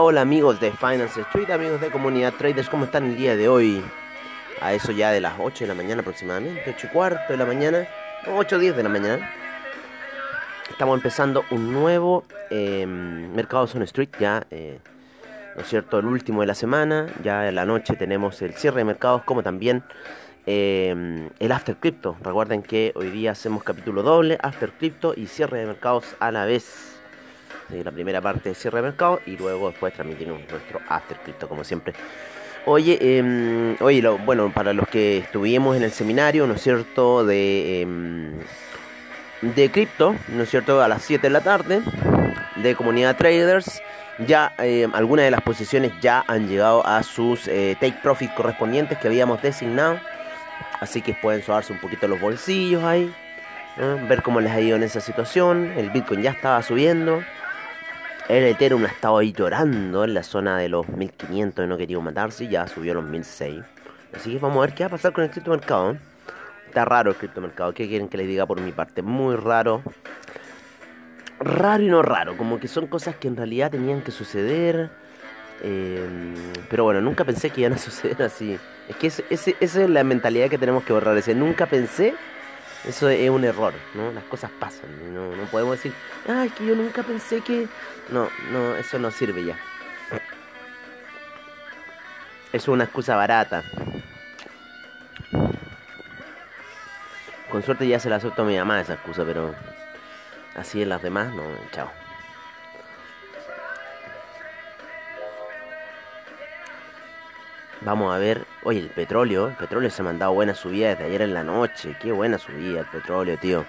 Hola, amigos de Finance Street, amigos de Comunidad Traders, ¿cómo están el día de hoy? A eso ya de las 8 de la mañana aproximadamente, 8 y cuarto de la mañana, o 8 o 10 de la mañana. Estamos empezando un nuevo eh, Mercado Zone Street, ya, eh, ¿no es cierto? El último de la semana, ya en la noche tenemos el cierre de mercados, como también eh, el After Crypto. Recuerden que hoy día hacemos capítulo doble, After Crypto y cierre de mercados a la vez. La primera parte de cierre de mercado y luego después transmitimos nuestro After Crypto como siempre. Oye, eh, oye lo- bueno, para los que estuvimos en el seminario, ¿no es cierto? De, em, de cripto, ¿no es cierto? A las 7 de la tarde, de comunidad traders. Ya eh, algunas de las posiciones ya han llegado a sus eh, take profit correspondientes que habíamos designado. Así que pueden sobarse un poquito los bolsillos ahí. ¿eh? Ver cómo les ha ido en esa situación. El Bitcoin ya estaba subiendo. El Ethereum ha estado ahí llorando en la zona de los 1500 y no quería matarse y ya subió a los 1600. Así que vamos a ver qué va a pasar con el criptomercado. Está raro el criptomercado. ¿Qué quieren que les diga por mi parte? Muy raro. Raro y no raro. Como que son cosas que en realidad tenían que suceder. eh, pero bueno, nunca pensé que iban a suceder así. Es que esa es la mentalidad que tenemos que borrar. Nunca pensé. Eso es un error, ¿no? Las cosas pasan. No, no podemos decir, ah, es que yo nunca pensé que... No, no, eso no sirve ya. Es una excusa barata. Con suerte ya se la acepto a mi mamá esa excusa, pero así en las demás, no, chao. Vamos a ver, oye, el petróleo, el petróleo se ha mandado buena subida desde ayer en la noche, qué buena subida el petróleo, tío.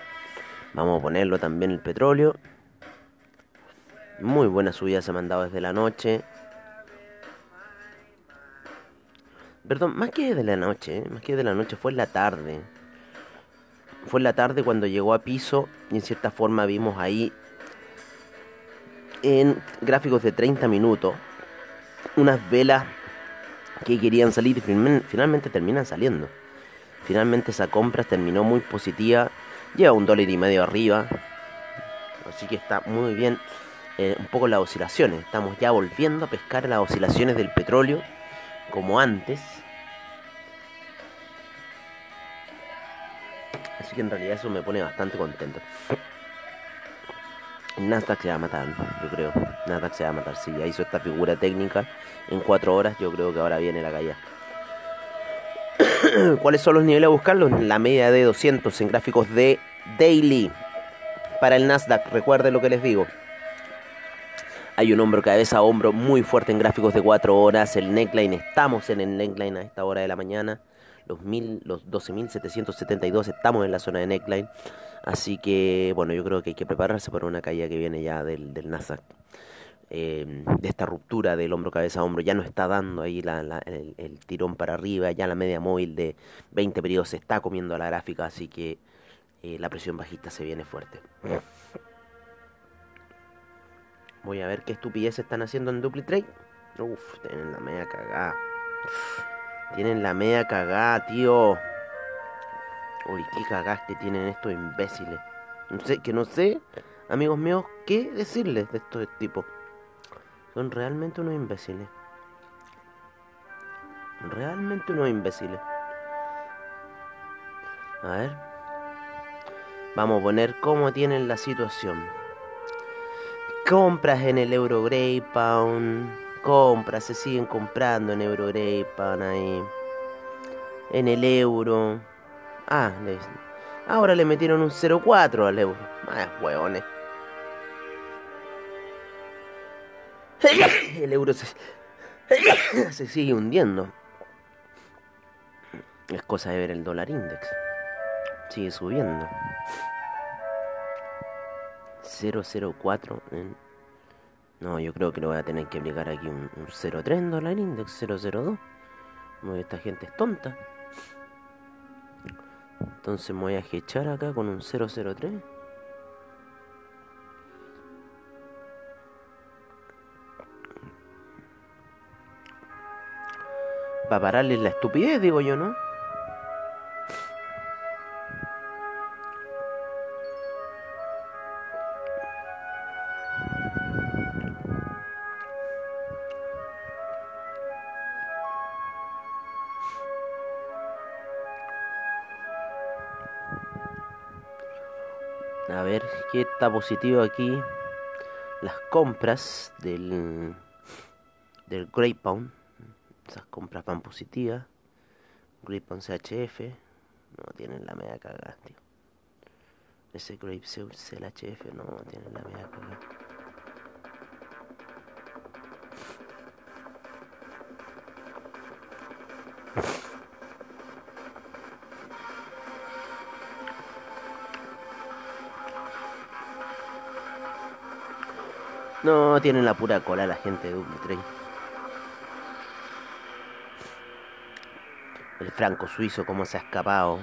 Vamos a ponerlo también el petróleo. Muy buena subida se ha mandado desde la noche. Perdón, más que de la noche, ¿eh? más que de la noche, fue en la tarde. Fue en la tarde cuando llegó a piso y en cierta forma vimos ahí en gráficos de 30 minutos unas velas que querían salir y finalmen- finalmente terminan saliendo. Finalmente esa compra terminó muy positiva, lleva un dólar y medio arriba, así que está muy bien. eh, un poco las oscilaciones, estamos ya volviendo a pescar las oscilaciones del petróleo como antes. Así que en realidad eso me pone bastante contento. El Nasdaq se va a matar, yo creo. Nasdaq se va a matar, sí, ya hizo esta figura técnica en cuatro horas, yo creo que ahora viene la caída. ¿Cuáles son los niveles a buscarlos? La media de 200 en gráficos de daily. Para el Nasdaq, recuerden lo que les digo. Hay un hombro cabeza a hombro muy fuerte en gráficos de 4 horas. El neckline, estamos en el neckline a esta hora de la mañana. Los, mil, los 12.772 estamos en la zona de neckline. Así que, bueno, yo creo que hay que prepararse para una caída que viene ya del Nasdaq. Eh, de esta ruptura del hombro cabeza a hombro. Ya no está dando ahí la- la- el, tirón para arriba. Ya la media móvil de 20 periodos se está comiendo a la gráfica. Así que eh, la presión bajista se viene fuerte. Voy a ver qué estupidez están haciendo en DupliTrade. Uf, tienen la media cagada. Tienen la media cagada, tío. Uy, qué cagadas que tienen estos imbéciles. No sé, que no sé, amigos míos, qué decirles de estos tipos. Son realmente unos imbéciles. Realmente unos imbéciles. A ver. Vamos a poner cómo tienen la situación. Compras en el Euro Grey Pound. compras, se siguen comprando en Eurograpan ahí. En el euro. Ah, ahora le metieron un 0,4 al euro. Ah, huevones. El euro se, se sigue hundiendo. Es cosa de ver el dólar index. Sigue subiendo. 004 en... No, yo creo que le voy a tener que aplicar aquí un, un 03 en dólar index, 002. Como que esta gente es tonta. Entonces me voy a echar acá con un 003. Para pararles la estupidez, digo yo, ¿no? A ver, ¿qué está positivo aquí? Las compras del, del Grey Pound. Esas compras van positivas. Pound CHF. No tienen la media cagada, tío. Ese Grape Seals CHF no tienen la media cagada. No, tienen la pura cola la gente de Double Trade. El franco suizo, cómo se ha escapado.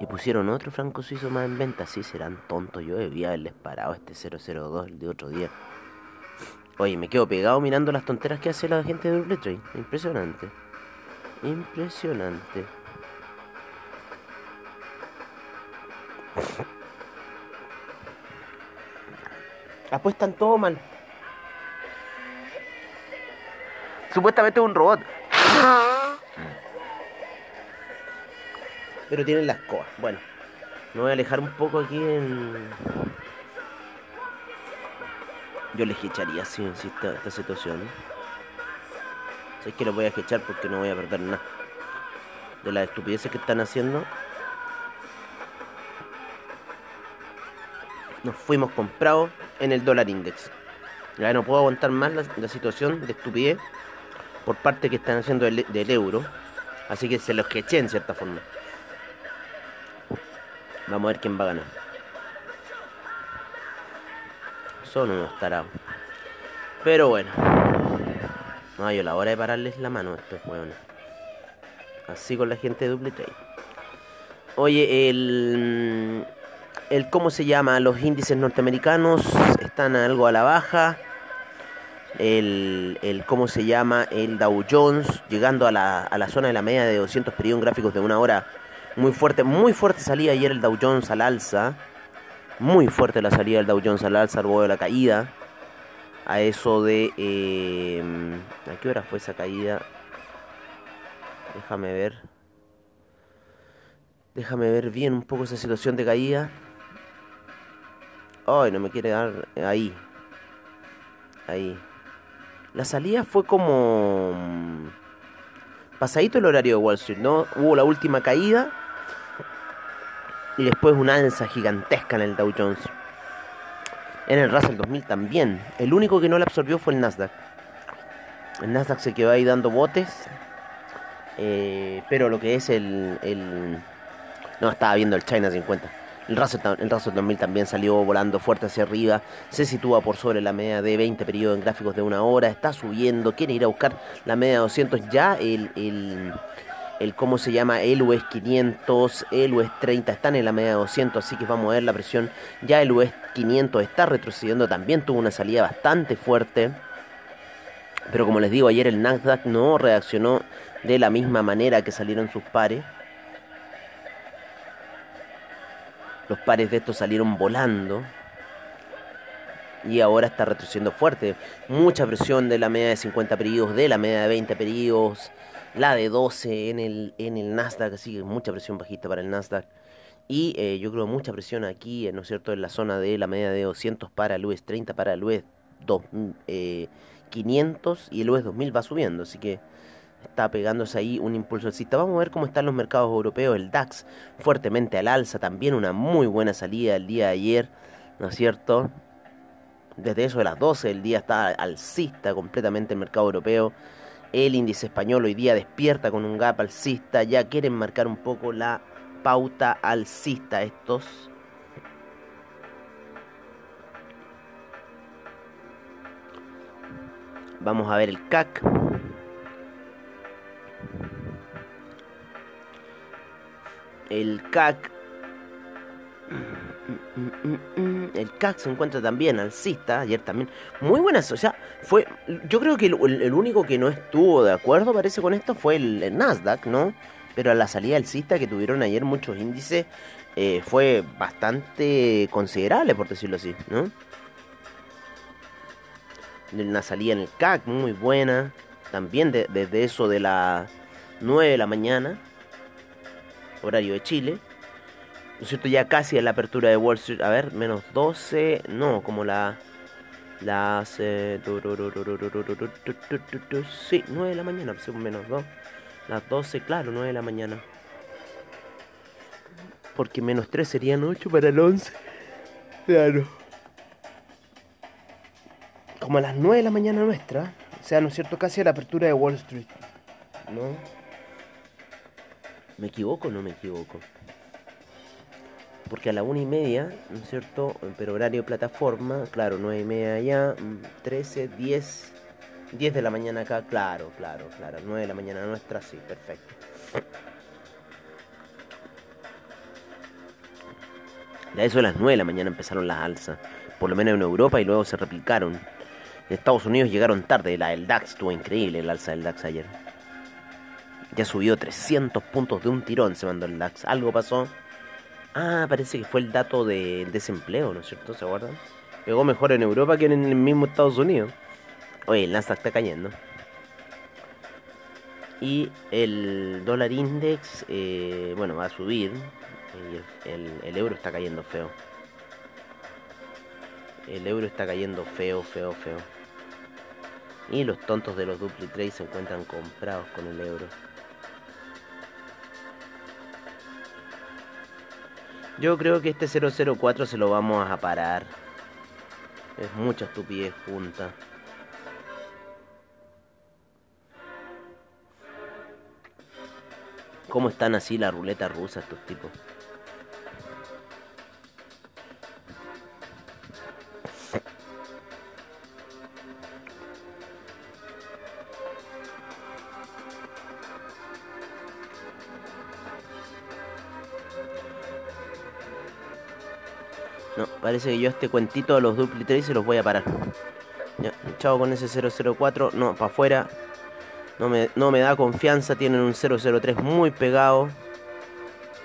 Y pusieron otro franco suizo más en venta. Sí, serán tontos. Yo debía haberles parado este 002, el de otro día. Oye, me quedo pegado mirando las tonteras que hace la gente de Double Trade. Impresionante. Impresionante. Apuestan todo mal. Supuestamente es un robot. Pero tienen las coas. Bueno, me voy a alejar un poco aquí en. Yo les echaría si si esta, esta situación. Sé que los voy a echar porque no voy a perder nada. De las estupideces que están haciendo. Nos fuimos comprados en el dólar index. Ya no puedo aguantar más la situación de estupidez por parte que están haciendo del, euro. Así que se los eché en cierta forma. Vamos a ver quién va a ganar. Son unos tarados. Pero bueno. No, yo la hora de pararles la mano a estos hueones. Así con la gente de Double Trade. Oye, el. El cómo se llama, los índices norteamericanos están algo a la baja. El, el cómo se llama, el Dow Jones llegando a la, a la zona de la media de 200 periodos gráficos de una hora. Muy fuerte, muy fuerte salía ayer el Dow Jones al alza. Muy fuerte la salida del Dow Jones al alza luego de la caída. A eso de... eh, ¿A qué hora fue esa caída? Déjame ver. Déjame ver bien un poco esa situación de caída. Ay, no me quiere dar. Ahí. Ahí. La salida fue como. mm, Pasadito el horario de Wall Street, ¿no? Hubo la última caída. Y después una alza gigantesca en el Dow Jones. En el Russell 2000 también. El único que no la absorbió fue el Nasdaq. El Nasdaq se quedó ahí dando botes. Eh, pero lo que es el, el... No, estaba viendo el China 50. El Russell, el Russell 2000 también salió volando fuerte hacia arriba. Se sitúa por sobre la media de 20 periodos en gráficos de una hora. Está subiendo. Quiere ir a buscar la media de 200. Ya el, el, el ¿cómo se llama? El US 500, el US 30 están en la media de 200. Así que vamos a ver la presión. Ya el US 500 está retrocediendo. También tuvo una salida bastante fuerte. Pero como les digo, ayer el Nasdaq no reaccionó de la misma manera que salieron sus pares. Los pares de estos salieron volando. Y ahora está retrocediendo fuerte. Mucha presión de la media de 50 periodos, de la media de 20 periodos, la de 12 en el, en el Nasdaq. Así que mucha presión bajista para el Nasdaq. Y eh, yo creo mucha presión aquí, eh, ¿no es cierto?, en la zona de la media de 200 para el US 30, para el US 2, eh, 500 y el US 2000 va subiendo, así que está pegándose ahí un impulso alcista. Vamos a ver cómo están los mercados europeos, el DAX fuertemente al alza, también una muy buena salida el día de ayer, ¿no es cierto? Desde eso de las 12 el día está alcista completamente el mercado europeo. El índice español hoy día despierta con un gap alcista, ya quieren marcar un poco la pauta alcista estos. Vamos a ver el CAC. El CAC. El CAC se encuentra también alcista, ayer también. Muy buenas, o sea, fue. Yo creo que el, único que no estuvo de acuerdo, parece, con esto fue el, el Nasdaq, ¿no? Pero a la salida alcista que tuvieron ayer muchos índices eh, fue bastante considerable, por decirlo así, ¿no? Una salida en el CAC muy buena, también de- desde eso de las 9 de la mañana, horario de Chile. ¿No es cierto? Ya casi a la apertura de Wall Street. A ver, menos 12. No, como la. Las. sí, 9 de la mañana, pues, menos 2. Las 12, claro, 9 de la mañana. Porque menos 3 serían 8 para el 11. Claro. Como a las 9 de la mañana nuestra. O sea, ¿no es cierto? Casi a la apertura de Wall Street. ¿No? ¿Me equivoco o no me equivoco? Porque a la una y media, ¿no es cierto? Pero horario plataforma, claro, 9 y media allá, mm, 13, 10, 10 de la mañana acá, claro, claro, claro, 9 de la mañana nuestra, sí, perfecto. Ya eso de las 9 de la mañana empezaron las alzas, por lo menos en Europa y luego se replicaron. En Estados Unidos llegaron tarde, la del DAX estuvo increíble el alza del DAX ayer. Ya subió 300 puntos de un tirón, se mandó el DAX. Algo pasó. Ah, parece que fue el dato de desempleo, ¿no es cierto? ¿Se acuerdan? Pegó mejor en Europa que en el mismo Estados Unidos. Oye, el Nasdaq está cayendo. Y el dólar index, eh, bueno, va a subir. El, el- euro está cayendo feo. El euro está cayendo feo, feo, feo. Y los tontos de los dupli trade se encuentran comprados con el euro. Yo creo que este 004 se lo vamos a parar. Es mucha estupidez junta. ¿Cómo están así la ruleta rusa estos tipos? Parece que yo este cuentito de los dupli trade se los voy a parar. Ya, chao con ese 004. No, para afuera. No me, no me da confianza. Tienen un 003 muy pegado.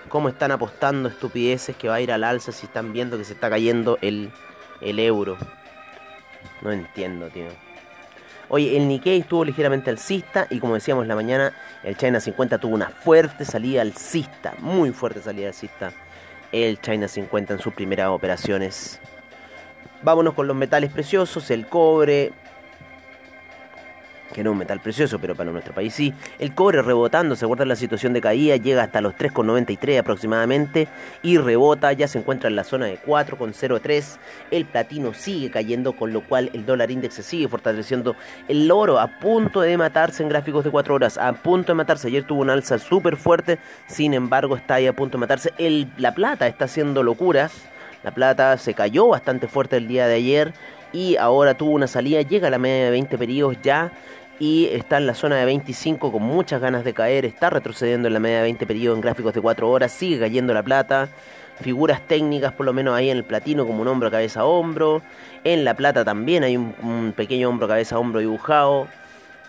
¿Cómo están apostando estupideces que va a ir al alza si están viendo que se está cayendo el, el euro? No entiendo, tío. Oye, el Nikkei estuvo ligeramente alcista y como decíamos la mañana, el China 50 tuvo una fuerte salida alcista, muy fuerte salida alcista. El China 50 en sus primeras operaciones. Vámonos con los metales preciosos, el cobre, que no es un metal precioso, pero para nuestro país sí. El cobre rebotando, se guarda la situación de caída, llega hasta los 3,93 aproximadamente y rebota, ya se encuentra en la zona de 4,03. El platino sigue cayendo, con lo cual el dólar índice se sigue fortaleciendo. El oro a punto de matarse en gráficos de 4 horas, a punto de matarse. Ayer tuvo una alza súper fuerte, sin embargo está ahí a punto de matarse. El, la plata está haciendo locuras. La plata se cayó bastante fuerte el día de ayer y ahora tuvo una salida, llega a la media de 20 periodos ya y está en la zona de 25 con muchas ganas de caer, está retrocediendo en la media de 20 periodos en gráficos de 4 horas, sigue cayendo la plata, figuras técnicas por lo menos ahí en el platino como un hombro cabeza hombro, en la plata también hay un, pequeño hombro cabeza hombro dibujado,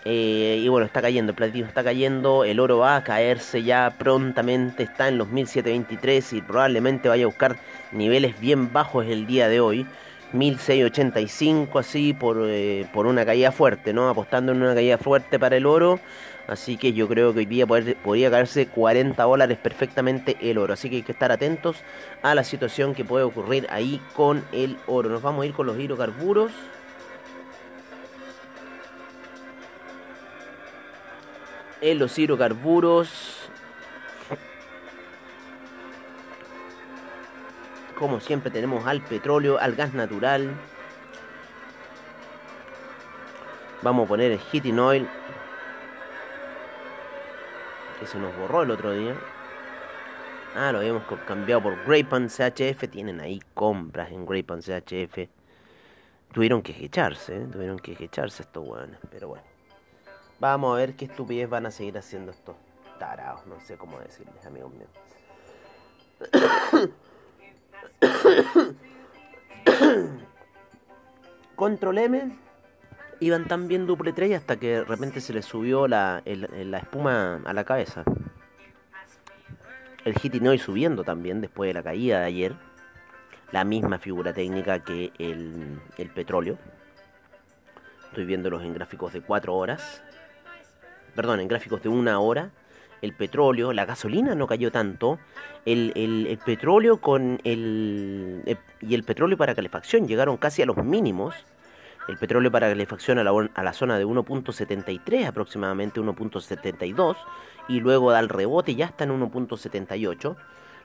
eh, y bueno, está cayendo, el platino está cayendo, el oro va a caerse ya prontamente, está en los 1723 y probablemente vaya a buscar niveles bien bajos el día de hoy. 1685 así por, eh, por una caída fuerte, ¿no? Apostando en una caída fuerte para el oro. Así que yo creo que hoy día podría caerse 40 dólares perfectamente el oro. Así que hay que estar atentos a la situación que puede ocurrir ahí con el oro. Nos vamos a ir con los hidrocarburos. En los hidrocarburos. Como siempre tenemos al petróleo, al gas natural. Vamos a poner el heating oil. Que se nos borró el otro día. Ah, lo habíamos cambiado por Greypan CHF. Tienen ahí compras en Greypan CHF. Tuvieron que echarse, ¿eh? tuvieron que echarse estos hueones. Pero bueno. Vamos a ver qué estupidez van a seguir haciendo estos tarados. No sé cómo decirles, amigos míos. Control M. Iban tan bien duple 3 hasta que de repente se les subió la, la espuma a la cabeza. El Hitting Oil subiendo también después de la caída de ayer. La misma figura técnica que el, el petróleo. Estoy viéndolos en gráficos de 4 horas. Perdón, en gráficos de una hora. El petróleo, la gasolina no cayó tanto. El, petróleo con el, el- y el petróleo para calefacción llegaron casi a los mínimos. El petróleo para calefacción a la, a la zona de 1.73 aproximadamente 1.72 y luego da el rebote ya está en 1.78.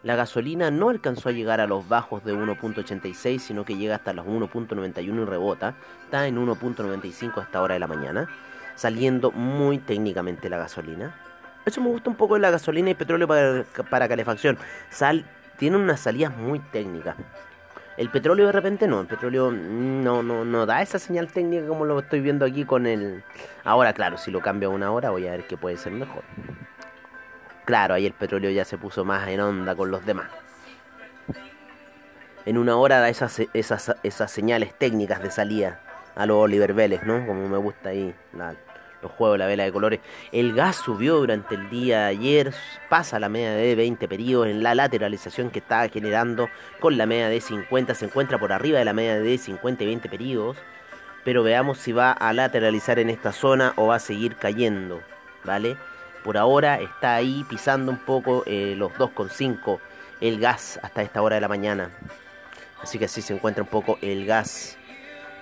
La gasolina no alcanzó a llegar a los bajos de 1.86 sino que llega hasta los 1.91 y rebota. Está en 1.95 a esta hora de la mañana, saliendo muy técnicamente la gasolina. Eso me gusta un poco de la gasolina y petróleo para, para calefacción. Sal, tiene unas salidas muy técnicas. El petróleo de repente no, el petróleo no, no, no da esa señal técnica como lo estoy viendo aquí con el... Ahora, claro, si lo cambio a una hora voy a ver qué puede ser mejor. Claro, ahí el petróleo ya se puso más en onda con los demás. En una hora da esas, esas, esas señales técnicas de salida a los Oliver Vélez, ¿no? Como me gusta ahí la- los juegos de la vela de colores. El gas subió durante el día de ayer, pasa la media de 20 periodos en la lateralización que estaba generando con la media de 50, se encuentra por arriba de la media de 50 y 20 periodos, pero veamos si va a lateralizar en esta zona o va a seguir cayendo, ¿vale? Por ahora está ahí pisando un poco eh, los 2,5 el gas hasta esta hora de la mañana. Así que así se encuentra un poco el gas.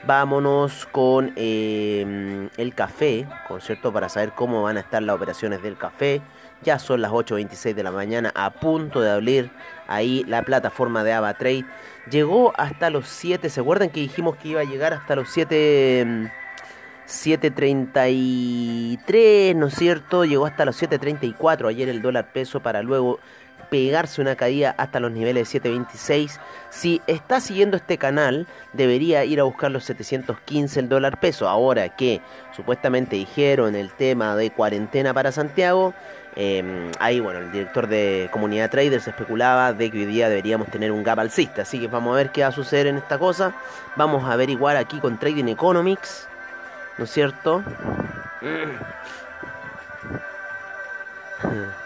Vámonos con eh, el café, ¿con cierto? Para saber cómo van a estar las operaciones del café. Ya son las 8.26 de la mañana, a punto de abrir ahí la plataforma de AvaTrade. Llegó hasta los 7, ¿se acuerdan que dijimos que iba a llegar hasta los 7... mm, 7.33, ¿no es cierto? Llegó hasta los 7.34 ayer el dólar peso para luego pegarse una caída hasta los niveles de 7.26. Si está siguiendo este canal, debería ir a buscar los 715 el dólar peso. Ahora que supuestamente dijeron el tema de cuarentena para Santiago, eh, ahí bueno, el director de comunidad traders especulaba de que hoy día deberíamos tener un gap alcista. Así que vamos a ver qué va a suceder en esta cosa. Vamos a averiguar aquí con Trading Economics. ¿No es cierto?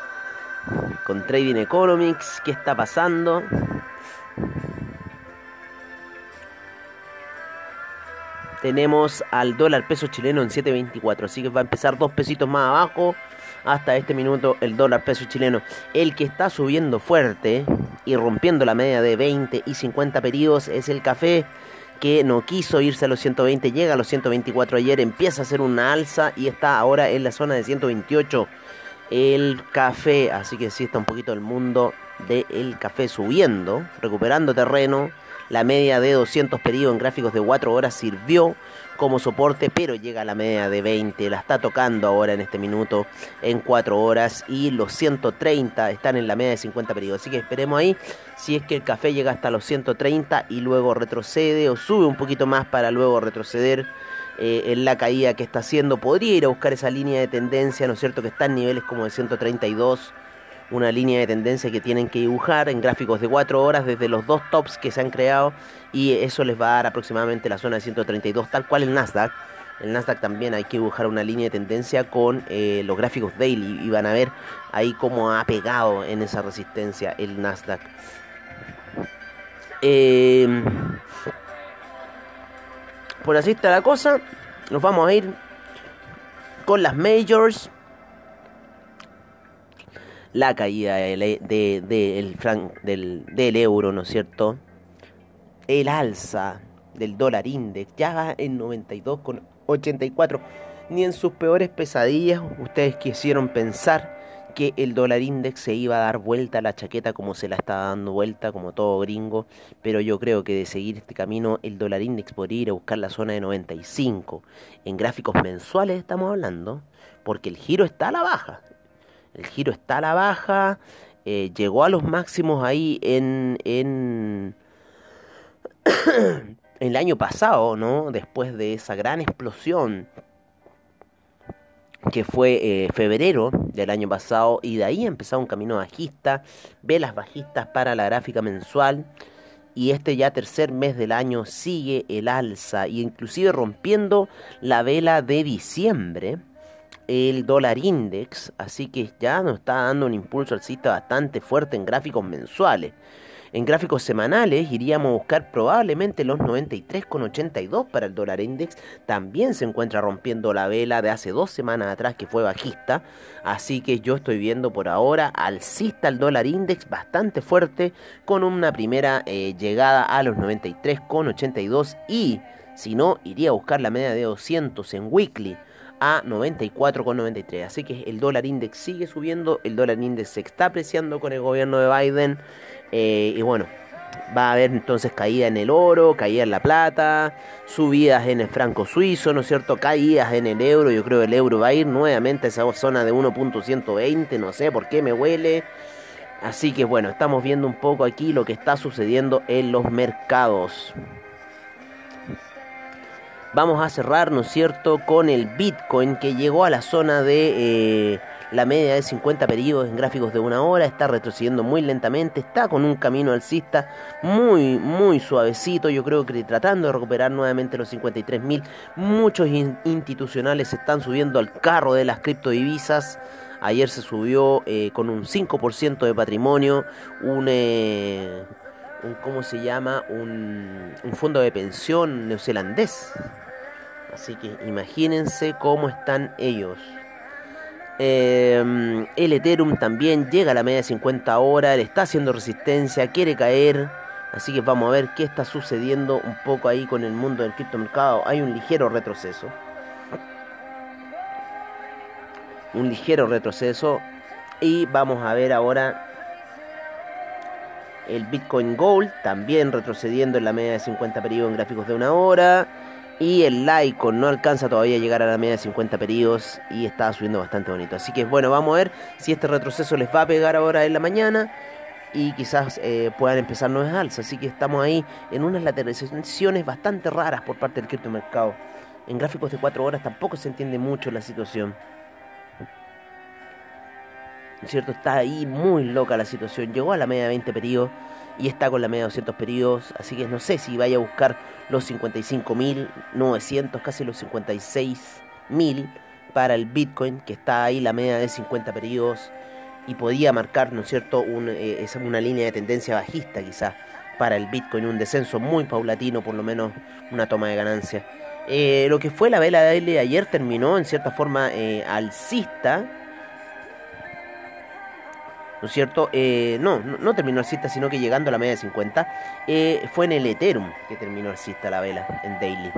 Con Trading Economics, ¿qué está pasando? Tenemos al dólar peso chileno en 7.24, así que va a empezar dos pesitos más abajo hasta este minuto el dólar peso chileno. El que está subiendo fuerte y rompiendo la media de 20 y 50 periodos es el café que no quiso irse a los 120, llega a los 124 ayer, empieza a hacer una alza y está ahora en la zona de 128 el café, así que sí está un poquito el mundo del café subiendo, recuperando terreno. La media de 200 periodos en gráficos de 4 horas sirvió como soporte, pero llega a la media de 20, la está tocando ahora en este minuto en 4 horas y los 130 están en la media de 50 periodos. Así que esperemos ahí si es que el café llega hasta los 130 y luego retrocede o sube un poquito más para luego retroceder eh, en la caída que está haciendo. Podría ir a buscar esa línea de tendencia, ¿no es cierto? Que está en niveles como de 132. Una línea de tendencia que tienen que dibujar en gráficos de 4 horas desde los dos tops que se han creado. Y eso les va a dar aproximadamente la zona de 132, tal cual el Nasdaq. El Nasdaq también hay que dibujar una línea de tendencia con eh, los gráficos daily. Y van a ver ahí cómo ha pegado en esa resistencia el Nasdaq. Eh, por así está la cosa, nos vamos a ir con las majors. La caída del, de- de- el fran- del, euro, ¿no es cierto? El alza del dólar index ya en 92,84. Ni en sus peores pesadillas ustedes quisieron pensar que el dólar index se iba a dar vuelta a la chaqueta como se la está dando vuelta, como todo gringo. Pero yo creo que de seguir este camino, el dólar index podría ir a buscar la zona de 95. En gráficos mensuales estamos hablando, porque el giro está a la baja. El giro está a la baja, eh, llegó a los máximos ahí en, en el año pasado, ¿no? Después de esa gran explosión que fue eh, febrero del año pasado y de ahí ha empezado un camino bajista, velas bajistas para la gráfica mensual y este ya tercer mes del año sigue el alza y inclusive rompiendo la vela de diciembre el dólar index, así que ya nos está dando un impulso alcista bastante fuerte en gráficos mensuales. En gráficos semanales iríamos a buscar probablemente los 93,82 para el dólar index. También se encuentra rompiendo la vela de hace dos semanas atrás que fue bajista. Así que yo estoy viendo por ahora alcista el dólar index bastante fuerte con una primera eh, llegada a los 93,82 y si no iría a buscar la media de 200 en weekly a 94,93. Así que el dólar index sigue subiendo, el dólar index se está apreciando con el gobierno de Biden. eh, y bueno, va a haber entonces caída en el oro, caída en la plata, subidas en el franco suizo, ¿no es cierto? Caídas en el euro. Yo creo que el euro va a ir nuevamente a esa zona de 1.120, no sé por qué me huele. Así que bueno, estamos viendo un poco aquí lo que está sucediendo en los mercados. Vamos a cerrar, ¿no es cierto?, con el Bitcoin que llegó a la zona de eh, la media de 50 periodos en gráficos de una hora, está retrocediendo muy lentamente, está con un camino alcista muy, muy suavecito, yo creo que tratando de recuperar nuevamente los 53.000, muchos in- institucionales están subiendo al carro de las criptodivisas, ayer se subió eh, con un 5% de patrimonio, un... eh, un, ¿cómo se llama? Un, un fondo de pensión neozelandés. Así que imagínense cómo están ellos. Eh, el Ethereum también llega a la media de 50 horas, le está haciendo resistencia, quiere caer. Así que vamos a ver qué está sucediendo un poco ahí con el mundo del criptomercado. Hay un ligero retroceso. Un ligero retroceso. Y vamos a ver ahora el Bitcoin Gold también retrocediendo en la media de 50 periodos en gráficos de una hora. Y el Litecoin no alcanza todavía a llegar a la media de 50 periodos y está subiendo bastante bonito. Así que bueno, vamos a ver si este retroceso les va a pegar ahora en la mañana. Y quizás eh, puedan empezar nuevas alzas. Así que estamos ahí en unas lateralizaciones bastante raras por parte del criptomercado. En gráficos de 4 horas tampoco se entiende mucho la situación. ¿No es cierto? Está ahí muy loca la situación. Llegó a la media de 20 periodos y está con la media de 200 periodos. Así que no sé si vaya a buscar los 55.900, casi los 56.000 para el Bitcoin, que está ahí la media de 50 periodos y podía marcar, ¿no es cierto?, un, eh, una línea de tendencia bajista quizás para el Bitcoin, un descenso muy paulatino, por lo menos una toma de ganancia. Eh, lo que fue la vela de ayer terminó en cierta forma eh, alcista, ¿no es cierto? Eh, no, no, terminó alcista, sino que llegando a la media de 50. eh, fue en el Ethereum que terminó alcista la vela, en Daily.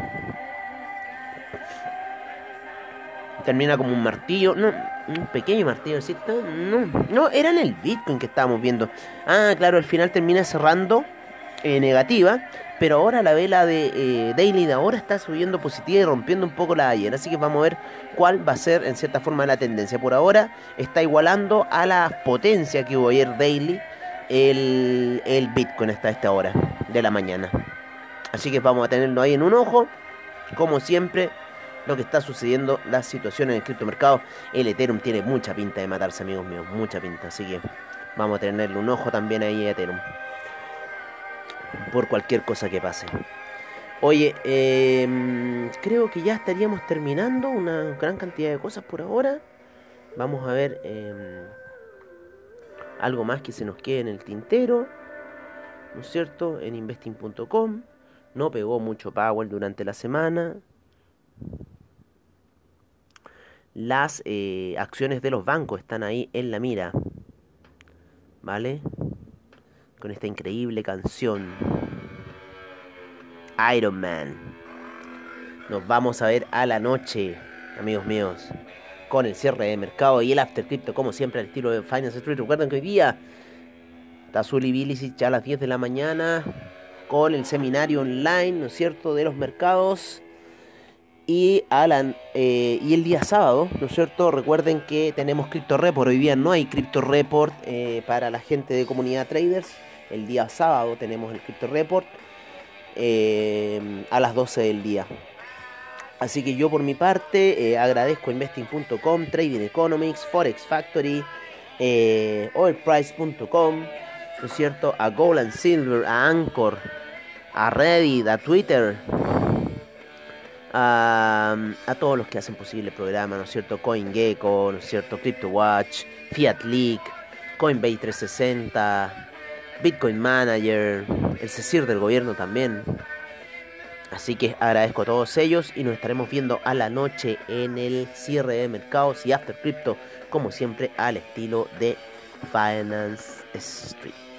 Termina como un martillo, no, un pequeño martillo alcista, no, no, era en el Bitcoin que estábamos viendo. Ah, claro, al final termina cerrando eh, negativa, pero ahora la vela de eh, Daily de ahora está subiendo positiva y rompiendo un poco la de ayer. Así que vamos a ver cuál va a ser en cierta forma la tendencia. Por ahora está igualando a la potencia que hubo ayer Daily el, el Bitcoin hasta esta hora de la mañana. Así que vamos a tenerlo ahí en un ojo. Como siempre, lo que está sucediendo, la situación en el criptomercado. El Ethereum tiene mucha pinta de matarse, amigos míos. Mucha pinta. Así que vamos a tenerle un ojo también ahí a Ethereum por cualquier cosa que pase. Oye, eh, creo que ya estaríamos terminando una gran cantidad de cosas por ahora. Vamos a ver eh, algo más que se nos quede en el tintero, ¿no es cierto? En investing.com. no pegó mucho Powell durante la semana. Las eh, acciones de los bancos están ahí en la mira. ¿Vale? Con esta increíble canción. Iron Man. Nos vamos a ver a la noche, amigos míos. Con el cierre de mercado y el after crypto, como siempre, al estilo de Finance Street. Recuerden que hoy día está Zully Bilicic a las 10 de la mañana con el seminario online, ¿no es cierto?, de los mercados. Eh, y el día sábado, ¿no es cierto? Recuerden que tenemos Crypto Report. Hoy día no hay Crypto Report eh, para la gente de comunidad traders. El día sábado tenemos el Crypto Report eh, a las 12 del día. Así que yo por mi parte agradezco a investing.com, Trading Economics, Forex Factory, oilprice.com, ¿no es cierto? A Gold and Silver, a Anchor, a Reddit, a Twitter, a, a, todos los que hacen posible el programa, ¿no es cierto? CoinGecko, ¿no es cierto? CryptoWatch, Fiat Leak, Coinbase 360, Bitcoin Manager, el CECIR del gobierno también. Así que agradezco a todos ellos y nos estaremos viendo a la noche en el cierre de mercados y After Crypto, como siempre, al estilo de Finance Street.